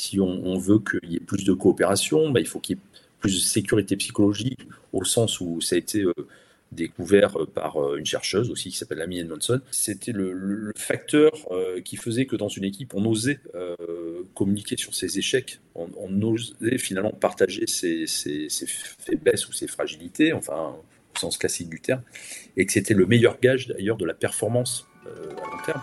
si on, veut qu'il y ait plus de coopération, bah, il faut qu'il y ait plus de sécurité psychologique, au sens où ça a été découvert par une chercheuse aussi qui s'appelle Amy Edmondson. C'était le, facteur qui faisait que dans une équipe, on osait communiquer sur ses échecs, on, osait finalement partager ses, ses, faiblesses ou ses fragilités, enfin au sens classique du terme, et que c'était le meilleur gage d'ailleurs de la performance à long terme.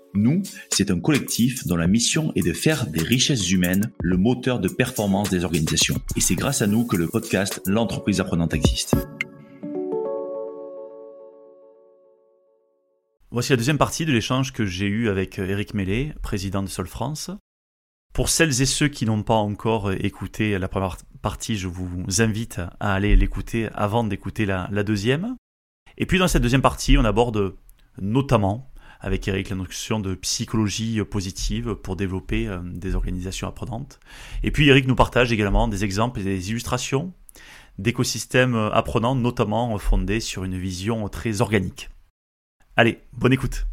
Nous, c'est un collectif dont la mission est de faire des richesses humaines le moteur de performance des organisations. Et c'est grâce à nous que le podcast L'entreprise apprenante existe. Voici la deuxième partie de l'échange que j'ai eu avec Eric Mellet, président de Sol France. Pour celles et ceux qui n'ont pas encore écouté la première partie, je vous invite à aller l'écouter avant d'écouter la, la deuxième. Et puis dans cette deuxième partie, on aborde notamment avec Eric la notion de psychologie positive pour développer euh, des organisations apprenantes. Et puis Eric nous partage également des exemples et des illustrations d'écosystèmes apprenants, notamment fondés sur une vision très organique. Allez, bonne écoute.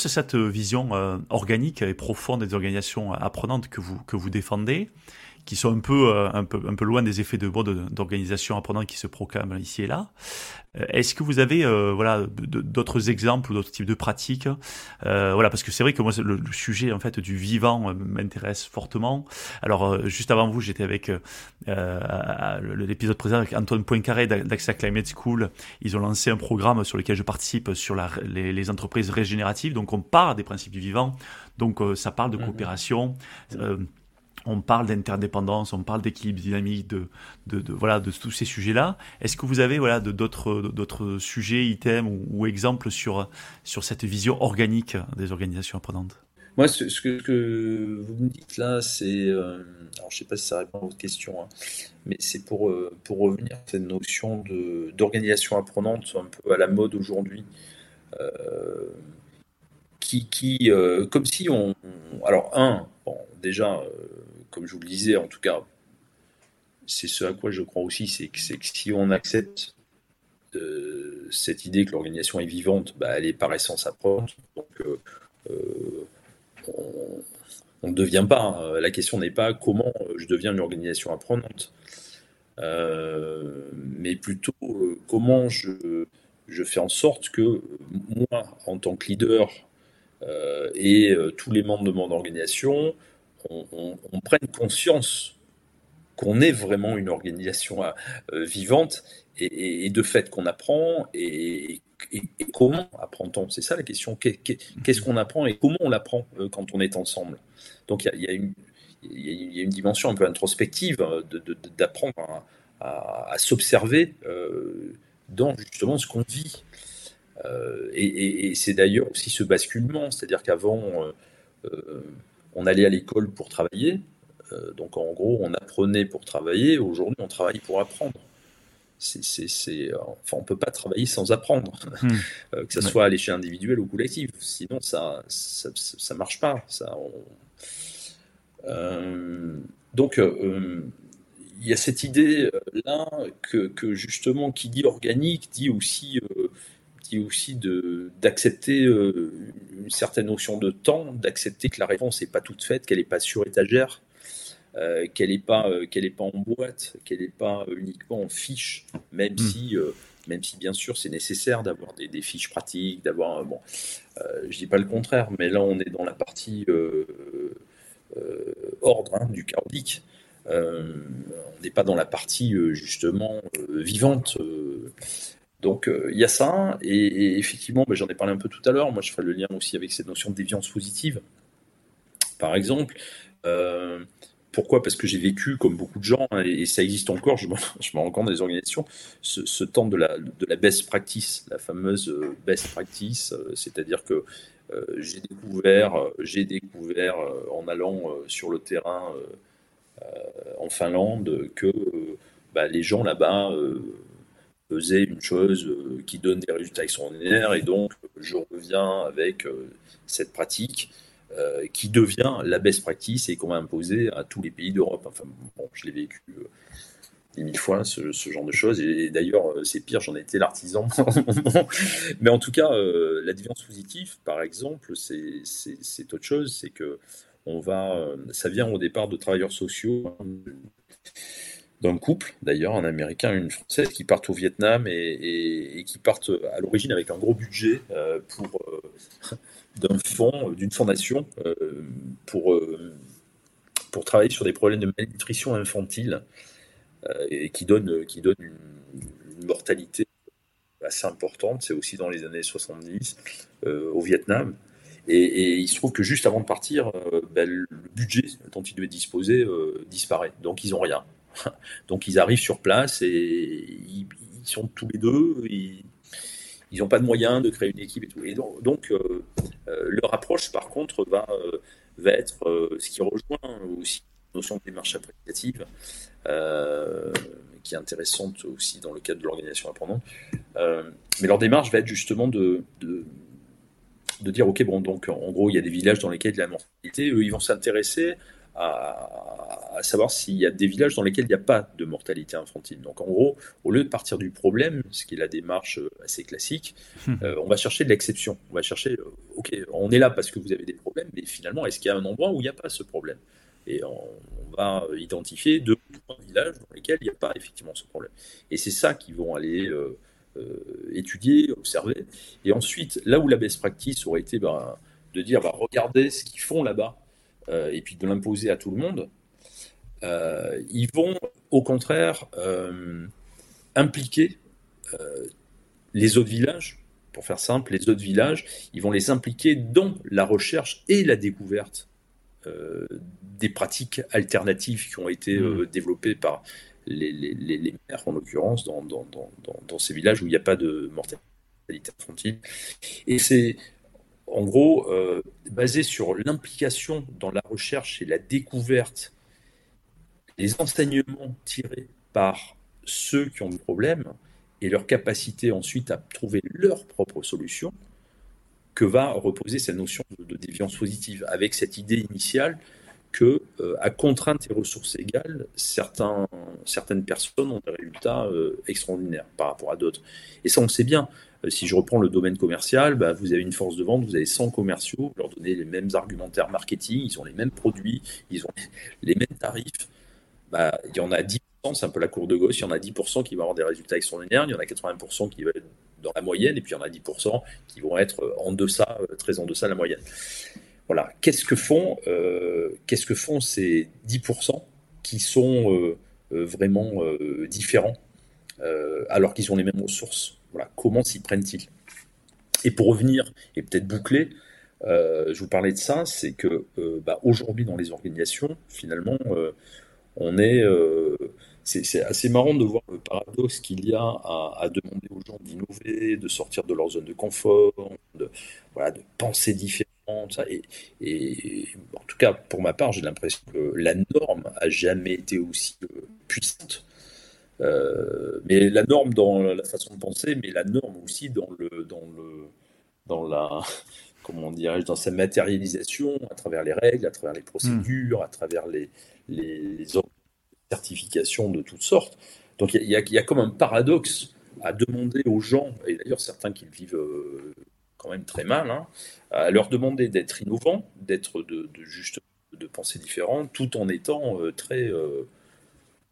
Cette vision euh, organique et profonde des organisations apprenantes que vous, que vous défendez qui sont un peu, euh, un peu, un peu loin des effets de mode d'organisation apprenante qui se proclament ici et là. Euh, est-ce que vous avez euh, voilà d'autres exemples ou d'autres types de pratiques? Voilà, parce que c'est vrai que moi le, sujet en fait du vivant m'intéresse fortement. Alors juste avant vous, j'étais avec l'épisode présent avec Antoine Poincaré d'Axa Climate School. Ils ont lancé un programme sur lequel je participe sur la, les, les, entreprises régénératives. Donc on part des principes du vivant. Donc ça parle de mmh coopération on parle d'interdépendance, on parle d'équilibre dynamique, de, voilà, de tous ces sujets-là. Est-ce que vous avez voilà, d'autres sujets, items ou, exemples sur, sur cette vision organique des organisations apprenantes? Moi, ce, que, vous me dites là, c'est. Euh, alors, je ne sais pas si ça répond à votre question, hein, mais c'est pour, euh, pour revenir à cette notion d'organisation apprenante, un peu à la mode aujourd'hui. Euh, qui, qui comme si on. Alors, un, bon, déjà, comme je vous le disais, en tout cas, c'est ce à quoi je crois aussi, c'est que, si on accepte euh, cette idée que l'organisation est vivante, bah, elle est par essence apprenante. Donc, euh, euh, on ne devient pas. Hein. La question n'est pas comment je deviens une organisation apprenante, mais plutôt comment je, fais en sorte que moi, en tant que leader, et tous les membres de mon organisation, on, prenne conscience qu'on est vraiment une organisation euh, vivante et, de fait qu'on apprend et, comment apprend-on? C'est ça la question. Qu'est-ce qu'on apprend et comment on l'apprend euh, quand on est ensemble? Donc il y, a, une dimension un peu introspective euh, d'apprendre à, s'observer dans justement ce qu'on vit. et, c'est d'ailleurs aussi ce basculement, c'est-à-dire qu'avant, on allait à l'école pour travailler. Euh, donc en gros, on apprenait pour travailler. Aujourd'hui, on travaille pour apprendre. C'est, enfin, on peut pas travailler sans apprendre, hmm. euh, que ce soit à l'échelle individuelle ou collective. Sinon, ça, ça, ça, marche pas. Ça, euh, donc, il y a cette idée là que, que, justement, qui dit organique, dit aussi aussi d'accepter euh, une certaine notion de temps, d'accepter que la réponse n'est pas toute faite, qu'elle n'est pas sur étagère, euh, qu'elle n'est pas, euh, qu'elle pas en boîte, qu'elle n'est pas uniquement en fiche, même hmm. si même si bien sûr c'est nécessaire d'avoir des, fiches pratiques, d'avoir bon, je dis pas le contraire, mais là on est dans la partie ordre hein, du chaotique. on n'est pas dans la partie justement vivante. Donc euh, il y a ça, et, effectivement, ben, j'en ai parlé un peu tout à l'heure, moi je ferai le lien aussi avec cette notion de déviance positive. Par exemple, euh, pourquoi? Parce que j'ai vécu, comme beaucoup de gens, et, ça existe encore, je me, rends compte dans les organisations, ce, temps de la, de la best practice, la fameuse euh, best practice, c'est-à-dire que j'ai découvert, j'ai découvert en allant sur le terrain en Finlande que bah, les gens là-bas faisaient une chose qui donne des résultats extraordinaires, et donc je reviens avec cette pratique euh, qui devient la best practice et qu'on va imposer à tous les pays d'Europe. Enfin, bon, je l'ai vécu euh, des mille fois, ce, genre de choses. Et d'ailleurs, euh, c'est pire, j'en ai été l'artisan. Mais en tout cas, la déviance positive, par exemple, c'est autre chose. C'est que on va, ça vient au départ de travailleurs sociaux d'un couple, d'ailleurs, un Américain et une Française, qui partent au Vietnam et, qui partent à l'origine avec un gros budget pour d'un fonds, d'une fondation euh, pour, euh, travailler sur des problèmes de malnutrition infantile euh, et qui donne, qui donne une, mortalité assez importante. C'est aussi dans les années 70 au Vietnam. Et, il se trouve que juste avant de partir, ben, le budget dont ils devaient disposer disparaît. Donc ils n'ont rien. Donc ils arrivent sur place et ils, sont tous les deux. Ils, n'ont pas de moyens de créer une équipe et tout. Et donc, euh, euh, leur approche, par contre, va, euh, être ce qui rejoint aussi la notion de démarche applicative, qui est intéressante aussi dans le cadre de l'organisation apprenante. mais leur démarche va être justement de, de, de, dire, OK, bon, donc en gros, il y a des villages dans lesquels il y a la mortalité, eux, ils vont s'intéresser à, savoir s'il y a des villages dans lesquels il n'y a pas de mortalité infantile. Donc en gros, au lieu de partir du problème, ce qui est la démarche euh, assez classique, hmm. euh, on va chercher de l'exception. On va chercher, euh, ok, on est là parce que vous avez des problèmes, mais finalement, est-ce qu'il y a un endroit où il n'y a pas ce problème? Et on, va identifier deux ou trois villages dans lesquels il n'y a pas effectivement ce problème. Et c'est ça qu'ils vont aller étudier, observer. Et ensuite, là où la best practice aurait été ben, de dire, bah, regardez ce qu'ils font là-bas et puis de l'imposer à tout le monde, euh, ils vont au contraire euh, impliquer les autres villages, pour faire simple, les autres villages, ils vont les impliquer dans la recherche et la découverte des pratiques alternatives qui ont été mmh. développées par les, les, maires, en l'occurrence, dans, dans, dans, dans, ces villages où il n'y a pas de mortalité infantile. Et c'est en gros, euh, basé sur l'implication dans la recherche et la découverte, les enseignements tirés par ceux qui ont des problèmes et leur capacité ensuite à trouver leur propre solution, que va reposer cette notion de, déviance positive, avec cette idée initiale que, euh, à contrainte et ressources égales, certains, certaines personnes ont des résultats euh, extraordinaires par rapport à d'autres. Et ça, on sait bien. Euh, si je reprends le domaine commercial, bah, vous avez une force de vente, vous avez 100 commerciaux, vous leur donnez les mêmes argumentaires marketing, ils ont les mêmes produits, ils ont les mêmes tarifs. Bah, il y en a 10%, c'est un peu la cour de Gauss, il y en a 10% qui vont avoir des résultats extraordinaires, il y en a 80% qui vont être dans la moyenne, et puis il y en a 10% qui vont être en deçà, euh, très en deçà de la moyenne. Voilà. Qu'est-ce que font, euh, qu'est-ce que font ces 10% qui sont vraiment différents alors qu'ils ont les mêmes ressources? Voilà, comment s'y prennent-ils? Et pour revenir et peut-être boucler, euh, je vous parlais de ça, c'est que euh, bah, aujourd'hui dans les organisations, finalement, euh, on est, c'est assez marrant de voir le paradoxe qu'il y a à, demander aux gens d'innover, de sortir de leur zone de confort, de, penser différemment. Et, en tout cas, pour ma part, j'ai l'impression que la norme a jamais été aussi puissante euh, mais la norme dans la façon de penser, mais la norme aussi dans le dans le dans la comment dirais-je dans sa matérialisation à travers les règles, à travers les procédures, à travers les les, certifications de toutes sortes. Donc il y, y, a comme un paradoxe à demander aux gens, et d'ailleurs certains qui le vivent euh, quand même très mal, hein, à leur demander d'être innovants, d'être de, de, juste de penser différent, tout en étant euh, très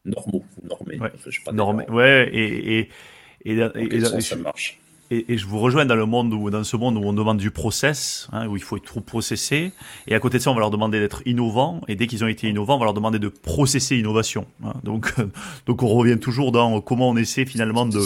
normaux, normés. Ouais, pas normé, ouais et, et, et, et ça marche. Et, je vous rejoins dans le monde où, dans ce monde où on demande du process, hein, où il faut être processé. Et à côté de ça, on va leur demander d'être innovants. Et dès qu'ils ont été innovants, on va leur demander de processer innovation. Hein. Donc, donc on revient toujours dans comment on essaie finalement de,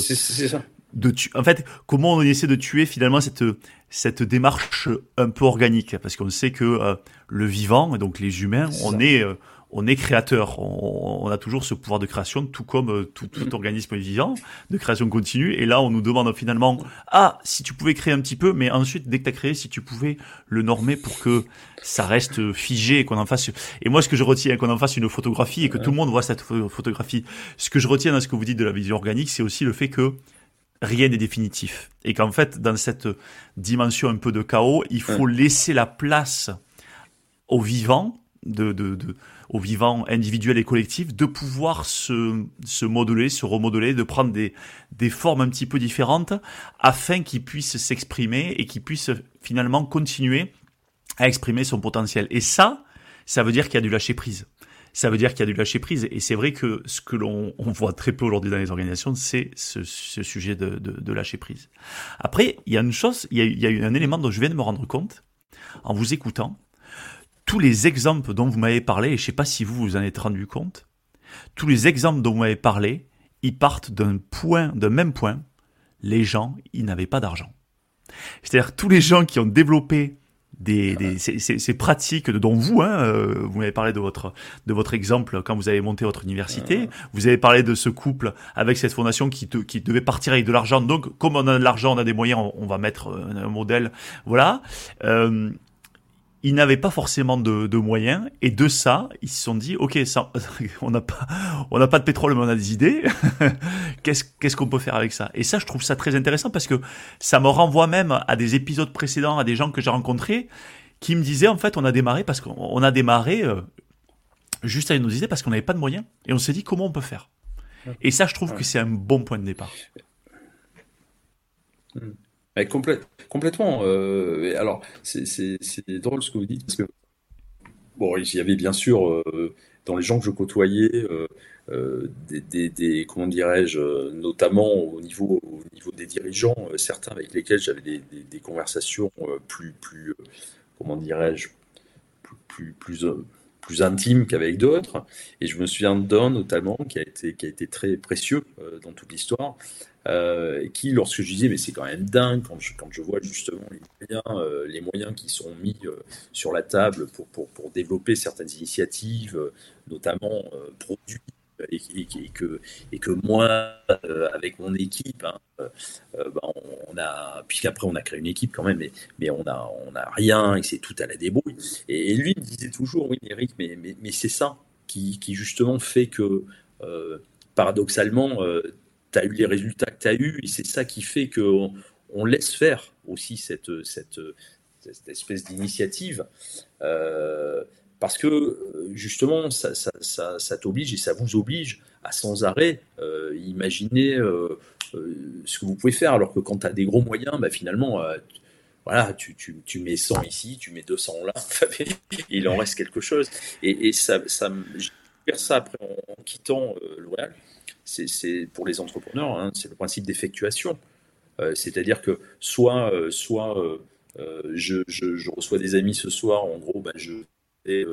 de tu... en fait, comment on essaie de tuer finalement cette cette démarche un peu organique, parce qu'on sait que euh, le vivant, donc les humains, on est euh, on est créateur, on, a toujours ce pouvoir de création, tout comme euh, tout, tout, mm. organisme vivant, de création continue. Et là, on nous demande finalement, ah, si tu pouvais créer un petit peu, mais ensuite, dès que tu as créé, si tu pouvais le normer pour que ça reste figé, qu'on en fasse. Et moi, ce que je retiens, qu'on en fasse une photographie et que tout le monde voit cette photographie. Ce que je retiens dans ce que vous dites de la vision organique, c'est aussi le fait que rien n'est définitif. Et qu'en fait, dans cette dimension un peu de chaos, il faut laisser la place au vivant de, de, de aux vivants individuels et collectifs de pouvoir se, se modeler, se remodeler, de prendre des, des formes un petit peu différentes afin qu'ils puissent s'exprimer et qu'ils puissent finalement continuer à exprimer son potentiel. Et ça, ça veut dire qu'il y a du lâcher prise. Ça veut dire qu'il y a du lâcher prise. Et c'est vrai que ce que l'on on voit très peu aujourd'hui dans les organisations, c'est ce, ce, sujet de, de, de, lâcher prise. Après, il y a une chose, il y a, il y a un élément dont je viens de me rendre compte en vous écoutant, tous les exemples dont vous m'avez parlé, et je ne sais pas si vous vous en êtes rendu compte, tous les exemples dont vous m'avez parlé, ils partent d'un point, d'un même point. Les gens, ils n'avaient pas d'argent. C'est-à-dire tous les gens qui ont développé des, des ces, pratiques dont vous, hein, euh, vous m'avez parlé de votre de votre exemple quand vous avez monté votre université. Vous avez parlé de ce couple avec cette fondation qui, qui devait partir avec de l'argent. Donc, comme on a de l'argent, on a des moyens, on, va mettre un, modèle. Voilà. Euh, ils n'avaient pas forcément de, de, moyens et de ça ils se sont dit ok ça, on n'a pas on n'a pas de pétrole mais on a des idées. Qu'est-ce qu'est-ce qu'on peut faire avec ça? Et ça je trouve ça très intéressant parce que ça me renvoie même à des épisodes précédents à des gens que j'ai rencontrés qui me disaient en fait on a démarré parce qu'on a démarré euh, juste avec nos idées parce qu'on n'avait pas de moyens et on s'est dit comment on peut faire? Et ça je trouve que c'est un bon point de départ hmm complètement. Euh, alors, c'est drôle ce que vous dites, parce que, il y avait bien sûr, euh, dans les gens que je côtoyais, euh, des, notamment au niveau, au niveau des dirigeants, certains avec lesquels j'avais des, conversations plus, plus comment dirais-je, plus, plus, plus, intimes qu'avec d'autres. Et je me souviens d'un notamment qui a été, qui a été très précieux dans toute l'histoire. Euh, qui, lorsque je disais, mais c'est quand même dingue quand je, quand je vois justement les moyens, euh, les moyens qui sont mis euh, sur la table pour, pour, pour, développer certaines initiatives, notamment produits, et, que, et que moi, avec mon équipe, hein, bah, on a, puisqu'après on a créé une équipe quand même, mais, mais on n'a on a rien et c'est tout à la débrouille. Et, lui me disait toujours, oui, Eric, mais, mais, mais c'est ça qui, qui, justement fait que, paradoxalement, tu as eu les résultats que tu as eu, et c'est ça qui fait qu'on on laisse faire aussi cette, espèce d'initiative. Euh, parce que justement, ça, t'oblige et ça vous oblige à sans arrêt euh, imaginer euh, ce que vous pouvez faire. Alors que quand tu as des gros moyens, bah, finalement, voilà, tu, mets 100 ici, tu mets 200 là, il en reste quelque chose. Et, et ça, ça, j'ai ça après en, en quittant L'Oréal c'est pour les entrepreneurs, hein, c'est le principe d'effectuation. Euh, c'est-à-dire que soit, euh, soit euh, je, reçois des amis ce soir, en gros, ben, je vais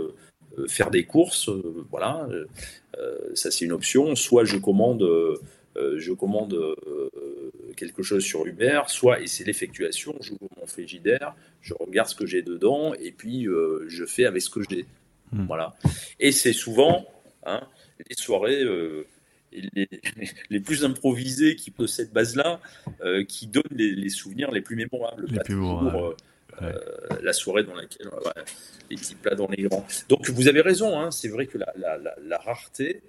faire des courses, voilà, ça c'est une option. Soit je commande, je commande quelque chose sur Uber, soit, et c'est l'effectuation, j'ouvre mon frigidaire, je regarde ce que j'ai dedans, et puis je fais avec ce que j'ai. Hmm. Voilà. Et c'est souvent hein, les soirées les, plus improvisés qui de cette base-là, euh, qui donnent les, souvenirs les plus mémorables. Les plus euh, euh, la soirée dans laquelle les petits plats dans les grands. Donc vous avez raison, hein, c'est vrai que la, la, rareté,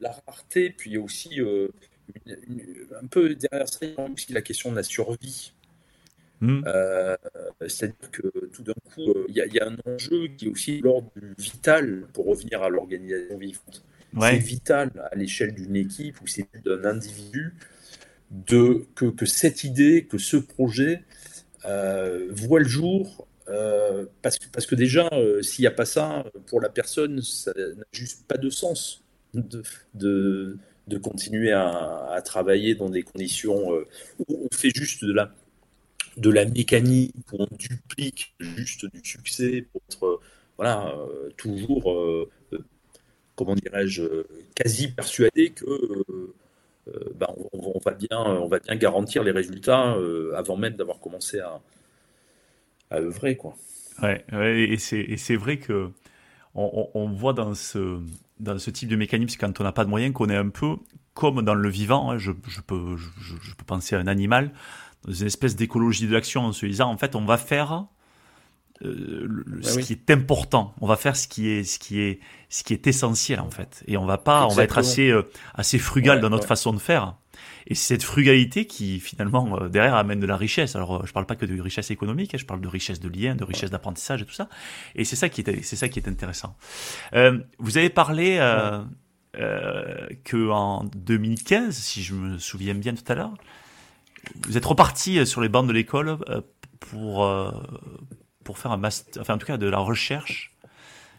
la rareté, puis aussi un peu derrière ça, il y a aussi la question de la survie. Hmm. C'est-à-dire que tout d'un coup, il y, y, a un enjeu qui est aussi l'ordre vital pour revenir à l'organisation vivante. C'est vital à l'échelle d'une équipe ou c'est d'un individu de, que, que, cette idée, que ce projet euh, voit le jour. Euh, parce, que, parce que déjà, euh, s'il n'y a pas ça, pour la personne, ça n'a juste pas de sens de, de, de continuer à, à, travailler dans des conditions où on fait juste de la, de la mécanique, où on duplique juste du succès pour être voilà, toujours comment dirais-je, quasi persuadé que, ben, on, va bien, on va bien garantir les résultats avant même d'avoir commencé à, œuvrer. Quoi. Ouais, et c'est vrai que on, voit dans ce, dans ce type de mécanisme, quand on n'a pas de moyens, qu'on est un peu comme dans le vivant. Hein, je, peux, je, peux penser à un animal, dans une espèce d'écologie de l'action en se disant, en fait, on va faire euh, ce qui est important. On va faire ce qui est, ce qui est, ce qui est essentiel en fait. Et on va pas, on va être assez, euh, assez frugal dans notre façon de faire. Et c'est cette frugalité qui finalement euh, derrière amène de la richesse. Alors je parle pas que de richesse économique, hein, je parle de richesse de lien, de richesse d'apprentissage et tout ça. Et c'est ça qui est, c'est ça qui est intéressant. vous avez parlé euh, que en 2015, si je me souviens bien tout à l'heure, vous êtes reparti sur les bancs de l'école pour pour faire un master, enfin en tout cas de la recherche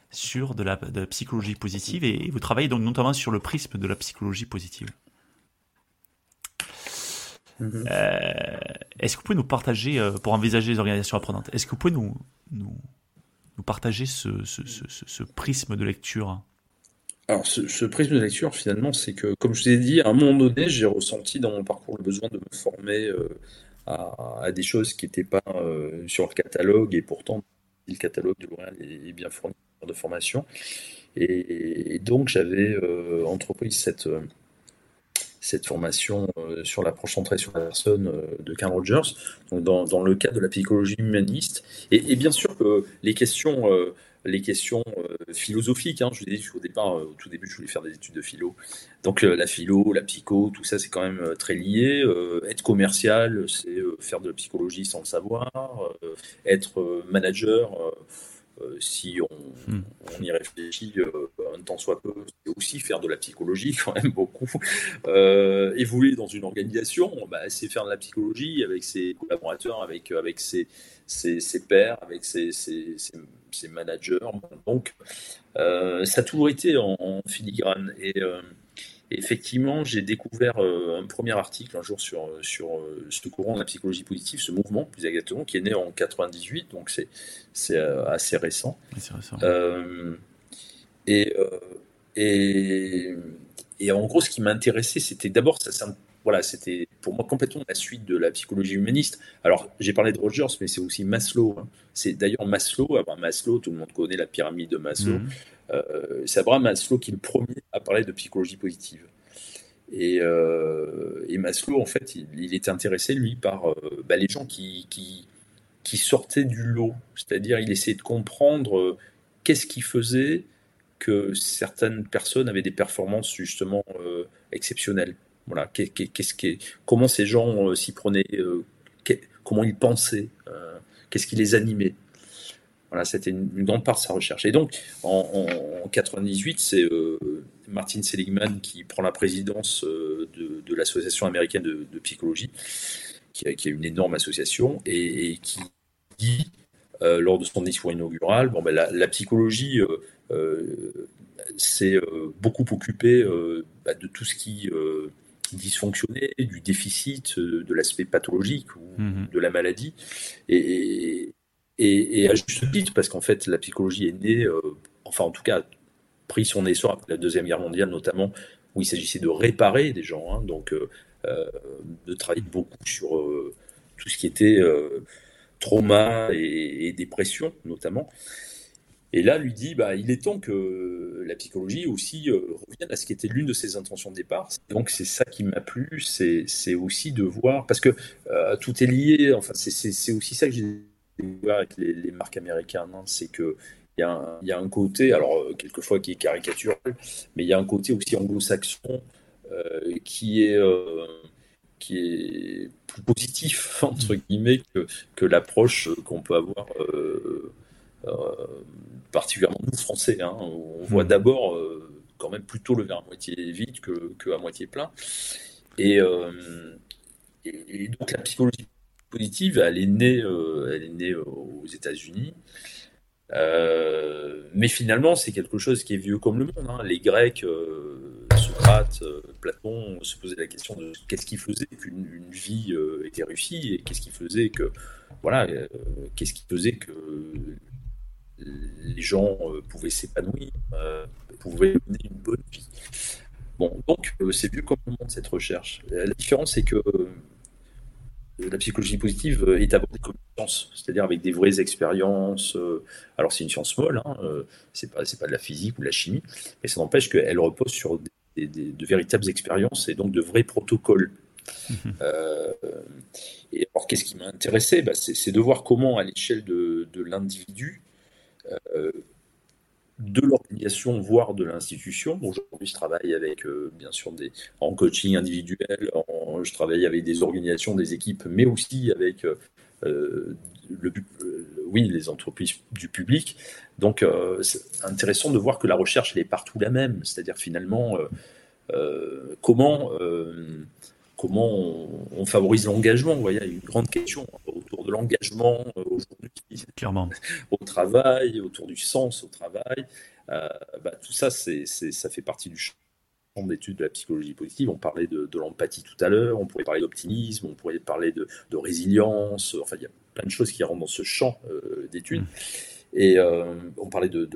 sur de la, psychologie positive et, vous travaillez donc notamment sur le prisme de la psychologie positive. Mm-hmm. Euh, est-ce que vous pouvez nous partager, euh, pour envisager les organisations apprenantes, est-ce que vous pouvez nous, nous, partager ce, ce, prisme de lecture? Alors, ce, prisme de lecture, finalement, c'est que, comme je vous ai dit, à un moment donné, j'ai ressenti dans mon parcours le besoin de me former euh, à, des choses qui n'étaient pas euh, sur le catalogue, et pourtant le catalogue de L'Oréal est, bien fourni de formation. Et, donc j'avais euh, entrepris cette, euh, cette formation sur l'approche centrée sur la personne de Carl Rogers, dans, dans, le cadre de la psychologie humaniste. Et bien sûr que les questions les questions euh, philosophiques. Hein. Je vous ai dit au départ, euh, au tout début, je voulais faire des études de philo. Donc euh, la philo, la psycho, tout ça, c'est quand même très lié. être commercial, c'est faire de la psychologie sans le savoir. être manager, si hmm. on, y réfléchit un temps soit peu, c'est aussi faire de la psychologie quand même beaucoup. évoluer dans une organisation, bah, c'est faire de la psychologie avec ses collaborateurs, avec, avec ses, ses, ses pairs, avec ses, ses managers. Donc, euh, ça a toujours été en, filigrane. Et euh, effectivement, j'ai découvert euh, un premier article un jour sur, sur ce courant de la psychologie positive, ce mouvement, plus exactement, qui est né en 98, donc c'est, c'est assez récent. et, et, et, en gros, ce qui m'intéressait, c'était d'abord, ça, ça voilà, c'était pour moi complètement la suite de la psychologie humaniste. Alors, j'ai parlé de Rogers, mais c'est aussi Maslow. Hein. C'est d'ailleurs Maslow, Abraham Maslow, tout le monde connaît la pyramide de Maslow. Mhm. Euh, c'est Abraham Maslow qui est le premier à parler de psychologie positive. Et, euh, Maslow, en fait, il, était intéressé, lui, par euh, bah, les gens qui, qui, qui, sortaient du lot. C'est-à-dire, il essayait de comprendre qu'est-ce qui faisait que certaines personnes avaient des performances justement exceptionnelles. Voilà, qu'est-ce comment ces gens euh, s'y prenaient, euh, comment ils pensaient, euh, qu'est-ce qui les animait. Voilà, c'était une, grande part de sa recherche. Et donc, en, 98, c'est Martin Seligman qui prend la présidence de, l'association américaine de, psychologie, qui a, une énorme association, et, qui dit, lors de son discours inaugural, bon, ben, la, psychologie s'est beaucoup occupée bah, de tout ce qui dysfonctionner, du déficit, euh, de l'aspect pathologique ou mhm. de la maladie. Et, et, à juste titre, parce qu'en fait, la psychologie est née, euh, enfin en tout cas, pris son essor après la Deuxième Guerre mondiale notamment, où il s'agissait de réparer des gens, hein, donc euh, de travailler beaucoup sur tout ce qui était trauma et, et, dépression notamment. Et là, lui dit, bah, il est temps que la psychologie aussi euh, revienne à ce qui était l'une de ses intentions de départ. Donc c'est ça qui m'a plu, c'est aussi de voir, parce que euh, tout est lié, enfin c'est aussi ça que j'ai découvert avec les, marques américaines, hein. c'est que il y, a un, côté, alors euh, quelquefois qui est caricatural, mais il y a un côté aussi anglo-saxon qui est qui est plus positif entre guillemets que, que l'approche qu'on peut avoir particulièrement nous Français, hein, on voit hmm. d'abord euh, quand même plutôt le verre à moitié vide que, que à moitié plein. Euh, et, et, donc la psychologie positive, elle est née, euh, elle est née aux États-Unis. mais finalement, c'est quelque chose qui est vieux comme le monde. Hein. Les Grecs, Socrate, Platon se posaient la question de qu'est-ce qui faisait qu'une vie était réussie et qu'est-ce qui faisait que voilà, qu'est-ce qui faisait que les gens euh, pouvaient s'épanouir, euh, pouvaient mener une bonne vie. Bon, donc c'est vu comme on monte cette recherche. La différence, c'est que la psychologie positive est abordée comme une science, c'est-à-dire avec des vraies expériences. alors c'est une science molle, hein, c'est pas c'est pas de la physique ou de la chimie, mais ça n'empêche qu'elle repose sur de véritables expériences et donc de vrais protocoles. Mhm. Euh, et alors, qu'est-ce qui m'a intéressé? Bah, C'est de voir comment, à l'échelle de, l'individu, euh, de l'organisation, voire de l'institution. Aujourd'hui, je travaille avec, euh, bien sûr, des, en coaching individuel, je travaille avec des organisations, des équipes, mais aussi avec le, oui, les entreprises du public. Donc, c'est intéressant de voir que la recherche, elle est partout la même. C'est-à-dire, finalement, comment comment on, favorise l'engagement. Vous voyez, il y a une grande question autour de l'engagement euh, aujourd'hui, clairement, au travail, autour du sens au travail. Euh, bah, tout ça, c'est, ça fait partie du champ d'études de la psychologie positive. On parlait de, l'empathie tout à l'heure, on pourrait parler d'optimisme, on pourrait parler de, résilience. Enfin, il y a plein de choses qui rentrent dans ce champ euh, d'études. Mm. Et on parlait de,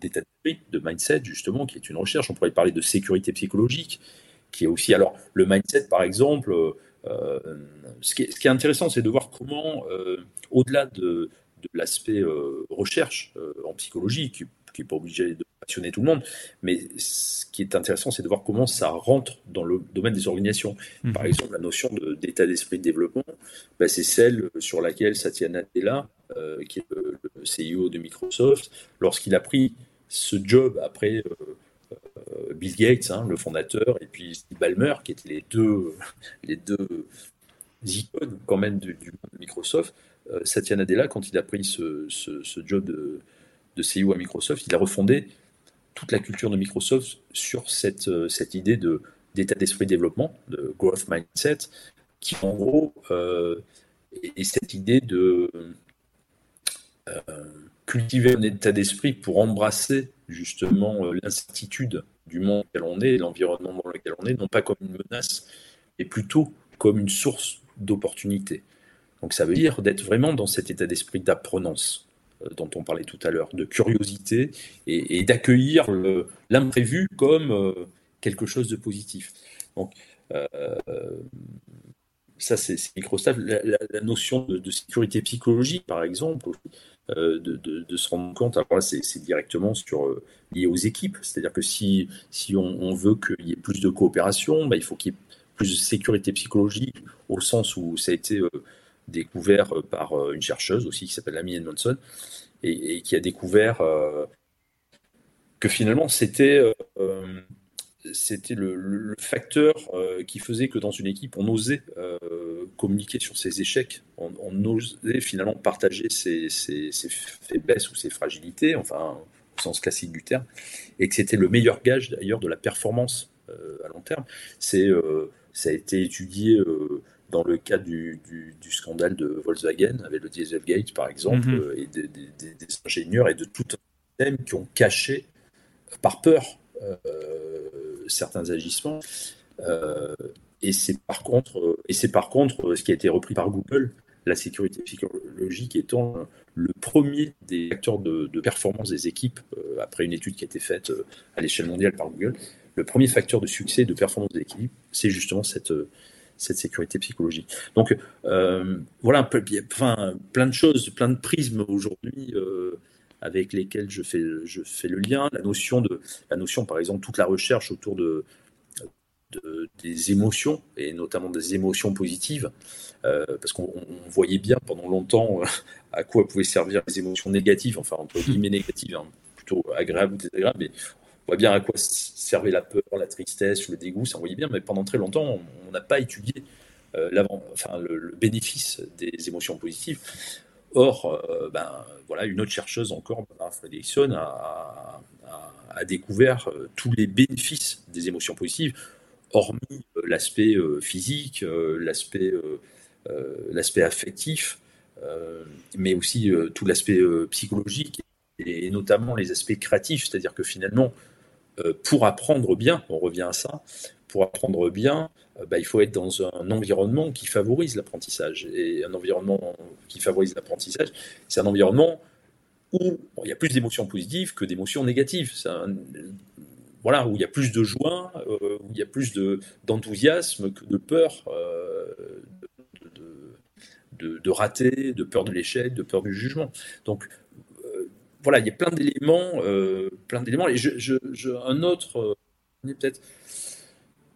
d'état d'esprit, de mindset, justement, qui est une recherche. On pourrait parler de sécurité psychologique qui est aussi. Alors, le mindset, par exemple, euh, ce, qui est, intéressant, c'est de voir comment, euh, au-delà de, l'aspect euh, recherche en psychologie, qui n'est pas obligé de passionner tout le monde, mais ce qui est intéressant, c'est de voir comment ça rentre dans le domaine des organisations. Mmh. Par exemple, la notion d'état d'esprit de développement, bah, c'est celle sur laquelle Satya Nadella, qui est le, le, CEO de Microsoft, lorsqu'il a pris ce job après euh, Bill Gates, hein, le fondateur, et puis Steve Ballmer, qui étaient les deux, les deux icônes quand même du, de Microsoft. Euh, Satya Nadella, quand il a pris ce, job de, de, CEO à Microsoft, il a refondé toute la culture de Microsoft sur cette, euh, cette idée de, d'état d'esprit de développement, de growth mindset, qui en gros est, cette idée de cultiver un état d'esprit pour embrasser justement euh, l'incertitude du monde dans lequel on est, l'environnement dans lequel on est, non pas comme une menace, mais plutôt comme une source d'opportunité. Donc ça veut dire d'être vraiment dans cet état d'esprit d'apprenance euh, dont on parlait tout à l'heure, de curiosité et, d'accueillir l'imprévu comme euh, quelque chose de positif. Donc ça c'est Microsoft. La, la, notion de, sécurité psychologique, par exemple, euh, de, se rendre compte. C'est directement euh, lié aux équipes. C'est-à-dire que si, on, veut qu'il y ait plus de coopération, bah, il faut qu'il y ait plus de sécurité psychologique, au sens où ça a été euh, découvert par une chercheuse aussi qui s'appelle Amy Edmondson, et, qui a découvert que finalement c'était c'était le, facteur euh, qui faisait que dans une équipe, on osait euh, communiquer sur ses échecs, on, osait finalement partager ses, faiblesses ou ses fragilités, enfin au sens classique du terme, et que c'était le meilleur gage d'ailleurs de la performance euh, à long terme. C'est, ça a été étudié dans le cas du, scandale de Volkswagen avec le Dieselgate par exemple, mhm. et des, des, ingénieurs et de tout un système qui ont caché par peur certains agissements. Euh, et c'est par contre, et c'est par contre ce qui a été repris par Google, la sécurité psychologique étant le premier des facteurs de, performance des équipes, euh, après une étude qui a été faite euh, à l'échelle mondiale par Google, le premier facteur de succès de performance des équipes, c'est justement cette, cette sécurité psychologique. Donc voilà, enfin, plein de choses, plein de prismes aujourd'hui avec lesquels je fais, le lien. La notion, de, la notion, par exemple, toute la recherche autour de, des émotions, et notamment des émotions positives, euh, parce qu'on voyait bien pendant longtemps euh, à quoi pouvaient servir les émotions négatives, enfin entre guillemets négatives, hein, plutôt agréables ou désagréables, mais on voit bien à quoi servait la peur, la tristesse, le dégoût, ça on voyait bien, mais pendant très longtemps, on n'a pas étudié euh, enfin, le, bénéfice des émotions positives. Or, euh, ben, voilà, une autre chercheuse encore, Barbara Fredrickson, a, découvert euh, tous les bénéfices des émotions positives, hormis euh, l'aspect physique, l'aspect l'aspect affectif, mais aussi tout l'aspect psychologique et, notamment les aspects créatifs, c'est-à-dire que finalement, pour apprendre bien, on revient à ça, pour apprendre bien, euh, bah, il faut être dans un environnement qui favorise l'apprentissage. Et un environnement qui favorise l'apprentissage, c'est un environnement où il y a plus d'émotions positives que d'émotions négatives. voilà, où il y a plus de joie, où il y a plus d'enthousiasme que de peur de, de, rater, de peur de l'échec, de peur du jugement. Donc voilà, il y a plein d'éléments, plein d'éléments. Un autre, peut-être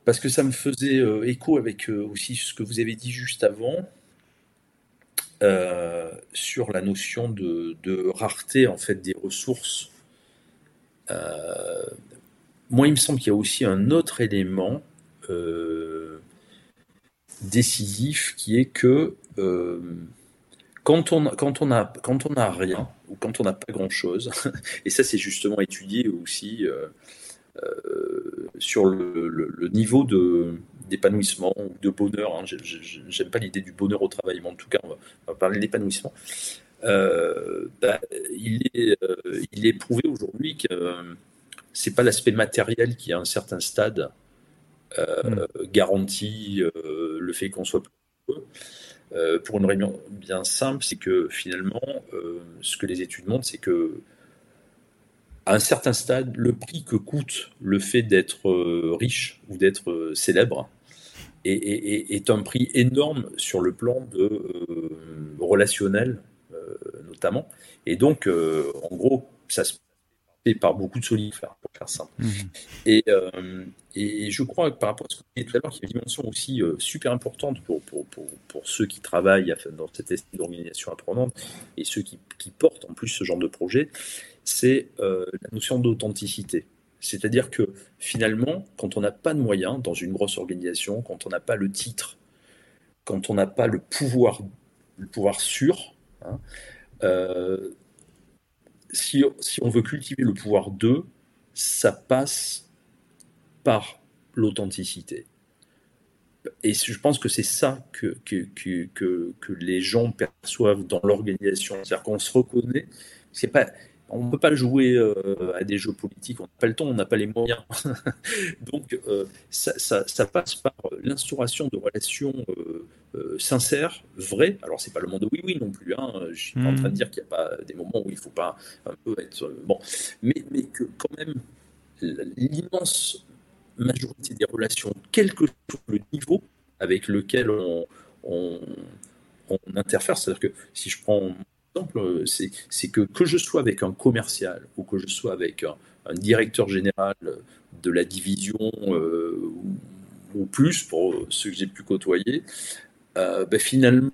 parce que ça me faisait euh, écho avec euh, aussi ce que vous avez dit juste avant euh, sur la notion de, rareté en fait des ressources. moi, il me semble qu'il y a aussi un autre élément décisif qui est que quand on, quand, on a, quand on a rien ou quand on n'a pas grand chose, et ça c'est justement étudié aussi sur le, niveau de d'épanouissement ou de bonheur. Hein. J'aime pas l'idée du bonheur au travail, mais en tout cas, on va, parler d'épanouissement. Euh, bah, il, est, euh, il est prouvé aujourd'hui que c'est pas l'aspect matériel qui, à un certain stade, mm. garantit le fait qu'on soit plus heureux. pour une réunion bien simple, c'est que finalement, ce que les études montrent, c'est que à un certain stade, le prix que coûte le fait d'être euh, riche ou d'être euh, célèbre est, un prix énorme sur le plan de, euh, relationnel, notamment. Et donc, en gros, ça se fait par beaucoup de solitaires, pour faire simple. Mmh. Et, et, je crois que par rapport à ce que vous tout à l'heure, qu'il y a une dimension aussi super importante pour, pour, pour, pour, ceux qui travaillent dans cette esprit d'organisation apprenante et ceux qui, qui portent en plus ce genre de projet, c'est euh, la notion d'authenticité. C'est-à-dire que finalement, quand on n'a pas de moyens dans une grosse organisation, quand on n'a pas le titre, quand on n'a pas le pouvoir, le pouvoir sûr, hein, euh, si, on veut cultiver le pouvoir d'eux, ça passe par l'authenticité. Et je pense que c'est ça que, que, que, que, les gens perçoivent dans l'organisation. C'est-à-dire qu'on se reconnaît. C'est pas, on ne peut pas jouer euh, à des jeux politiques, on n'a pas le temps, on n'a pas les moyens. Donc euh, ça, passe par l'instauration de relations euh, sincères, vraies. Alors c'est pas le monde de oui-oui non plus, hein. je suis pas en train de hmm. dire qu'il n'y a pas des moments où il ne faut pas un peu être... bon, mais, mais que quand même l'immense majorité des relations, quel que soit le niveau avec lequel on, on, on interfère, c'est-à-dire que si je prends euh, c'est que que je sois avec un commercial ou que je sois avec un, directeur général de la division euh, ou, plus, pour ceux que j'ai pu côtoyer, euh, ben finalement,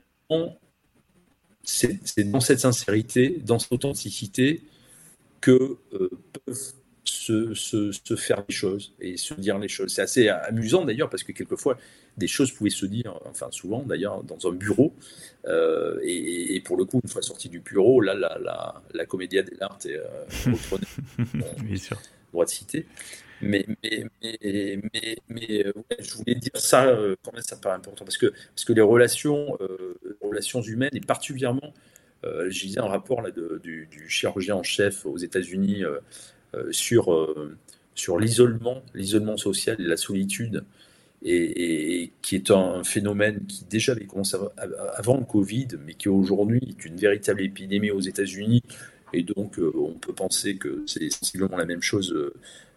c'est dans cette sincérité, dans cette authenticité que peuvent se, faire les choses et se dire les choses. C'est assez amusant d'ailleurs parce que quelquefois des choses pouvaient se dire, enfin souvent d'ailleurs dans un bureau. Euh, et, pour le coup, une fois sorti du bureau, là, la, la, la comédia dell'arte est euh, Bien sûr. droit de citer. Mais, mais, mais, mais, euh, je voulais dire ça, euh, quand même, ça me paraît important parce que, parce que les relations, relations humaines et particulièrement, je disais un rapport là, de, du, du, chirurgien en chef aux États-Unis sur, sur l'isolement, l'isolement social et la solitude et, qui est un phénomène qui déjà avait commencé avant le Covid, mais qui aujourd'hui est une véritable épidémie aux États-Unis. Et donc, euh, on peut penser que c'est sensiblement la même chose euh,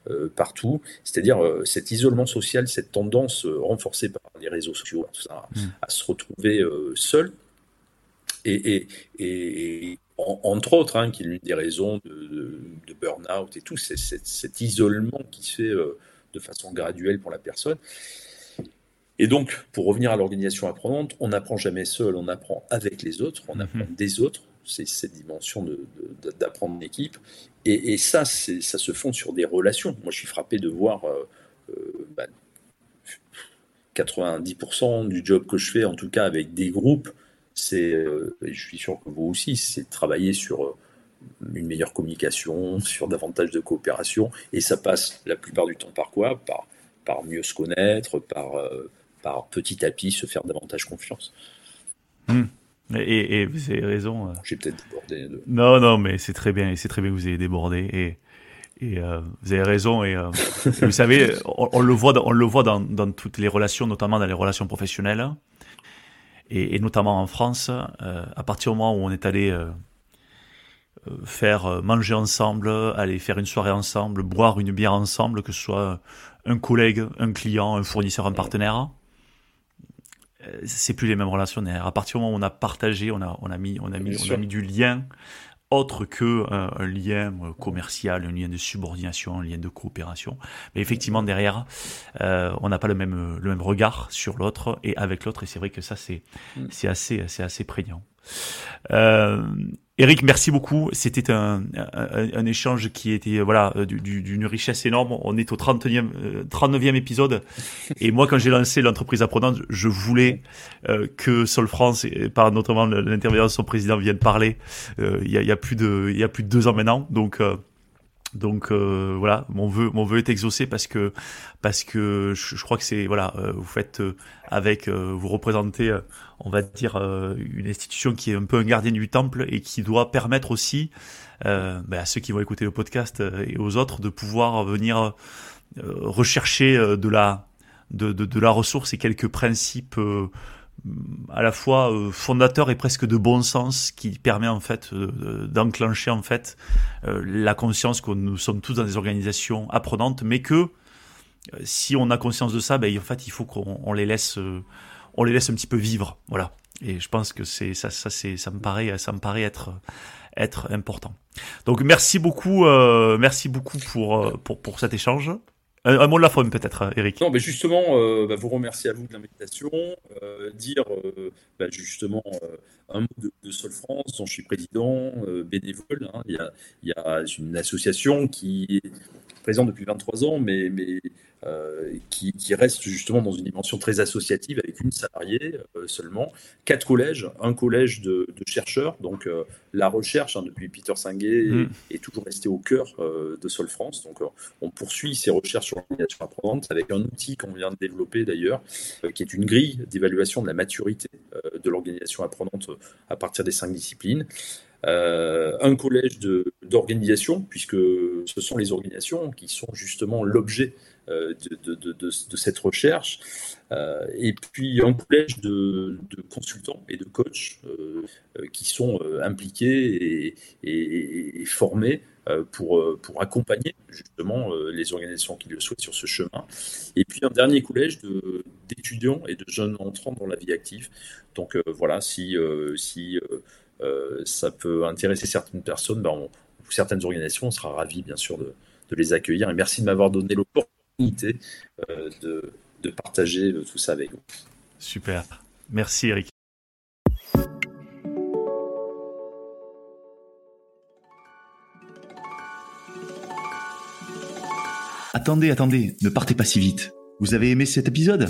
euh, partout. C'est-à-dire cet isolement social, cette tendance renforcée par les réseaux sociaux, mmh. à se retrouver seul. Et, et, entre autres, hein, qui est l'une des raisons de, de, burn-out et tout, c'est cet isolement qui se fait de façon graduelle pour la personne. Et donc, pour revenir à l'organisation apprenante, on n'apprend jamais seul, on apprend avec les autres, on apprend mhm. des autres. C'est cette dimension d'apprendre en équipe. Et, ça, ça se fonde sur des relations. Moi, je suis frappé de voir 90% euh, euh, bah, du job que je fais, en tout cas avec des groupes, c'est, euh, je suis sûr que vous aussi, c'est travailler sur une meilleure communication, sur davantage de coopération. Et ça passe la plupart du temps par quoi? Par, par mieux se connaître, par par petit tapis se faire davantage confiance. Hmm. Et, vous avez raison. Euh. J'ai peut-être débordé. Non, non, mais c'est très bien. Et c'est très bien que vous ayez débordé. Et, et euh, vous avez raison. Et euh, vous savez, on, le voit, on le voit dans, dans, toutes les relations, notamment dans les relations professionnelles. Et, notamment en France, à partir du moment où on est allé faire manger ensemble, aller faire une soirée ensemble, boire une bière ensemble, que ce soit un collègue, un client, un fournisseur, un partenaire, c'est plus les mêmes relations. À partir du moment où on a partagé, on a, on a mis, on a mis, on a mis du lien autre que un, lien euh, commercial, un lien de subordination, un lien de coopération. Mais effectivement, derrière, euh, on n'a pas le même, le même regard sur l'autre et avec l'autre. Et c'est vrai que ça, c'est mm. c'est assez, c'est assez prégnant. Euh, Eric, merci beaucoup. C'était un, échange qui était voilà d'une richesse énorme. On est au 30e, 39e épisode. Et moi, quand j'ai lancé l'entreprise apprenante, je voulais euh, que Sol France, et par notamment l'intervention de son président, vienne parler. Euh, il y, a, plus de, y a plus de deux ans maintenant. Donc euh, donc euh, voilà, mon vœu, mon vœu est exaucé parce que parce que je, crois que c'est voilà, euh, vous faites euh, avec, vous représentez, on va dire une institution qui est un peu un gardien du temple et qui doit permettre aussi ben, à ceux qui vont écouter le podcast et aux autres de pouvoir venir rechercher de la de, de, de, la ressource et quelques principes à la fois euh, fondateur et presque de bon sens qui permet en fait euh, d'enclencher en fait euh, la conscience que nous sommes tous dans des organisations apprenantes mais que si on a conscience de ça ben en fait il faut qu'on les laisse on les laisse un petit peu vivre voilà et je pense que c'est ça ça ça me paraît ça me paraît être être important donc merci beaucoup merci beaucoup pour pour pour cet échange un, mot de la fin peut-être, Eric. Non, mais justement, euh, bah, vous remercier à vous de l'invitation, euh, dire euh, bah, justement un mot de, de, Sol France, dont je suis président, bénévole. Hein. Il, y a, il, y a, une association qui est présente depuis 23 ans, mais, mais euh, qui, reste justement dans une dimension très associative avec une salariée euh, seulement, quatre collèges, un collège de, chercheurs, donc euh, la recherche hein, depuis Peter Singé mm. est, toujours restée au cœur de Sol France, donc on poursuit ces recherches sur l'organisation apprenante avec un outil qu'on vient de développer d'ailleurs, qui est une grille d'évaluation de la maturité de l'organisation apprenante à partir des cinq disciplines. Un collège d'organisation, puisque ce sont les organisations qui sont justement l'objet euh, de, cette recherche. Euh, et puis un collège de, consultants et de coachs euh, qui sont impliqués et, formés pour, pour accompagner justement les organisations qui le souhaitent sur ce chemin. Et puis un dernier collège d'étudiants et de jeunes entrants dans la vie active. Donc voilà, si, si ça peut intéresser certaines personnes, ben ou certaines organisations, on sera ravis bien sûr de, de les accueillir. Et merci de m'avoir donné l'opportunité euh, de, de, partager tout ça avec vous. Super. Merci Eric. Attendez, attendez, ne partez pas si vite. Vous avez aimé cet épisode?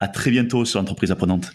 À très bientôt sur l'entreprise apprenante.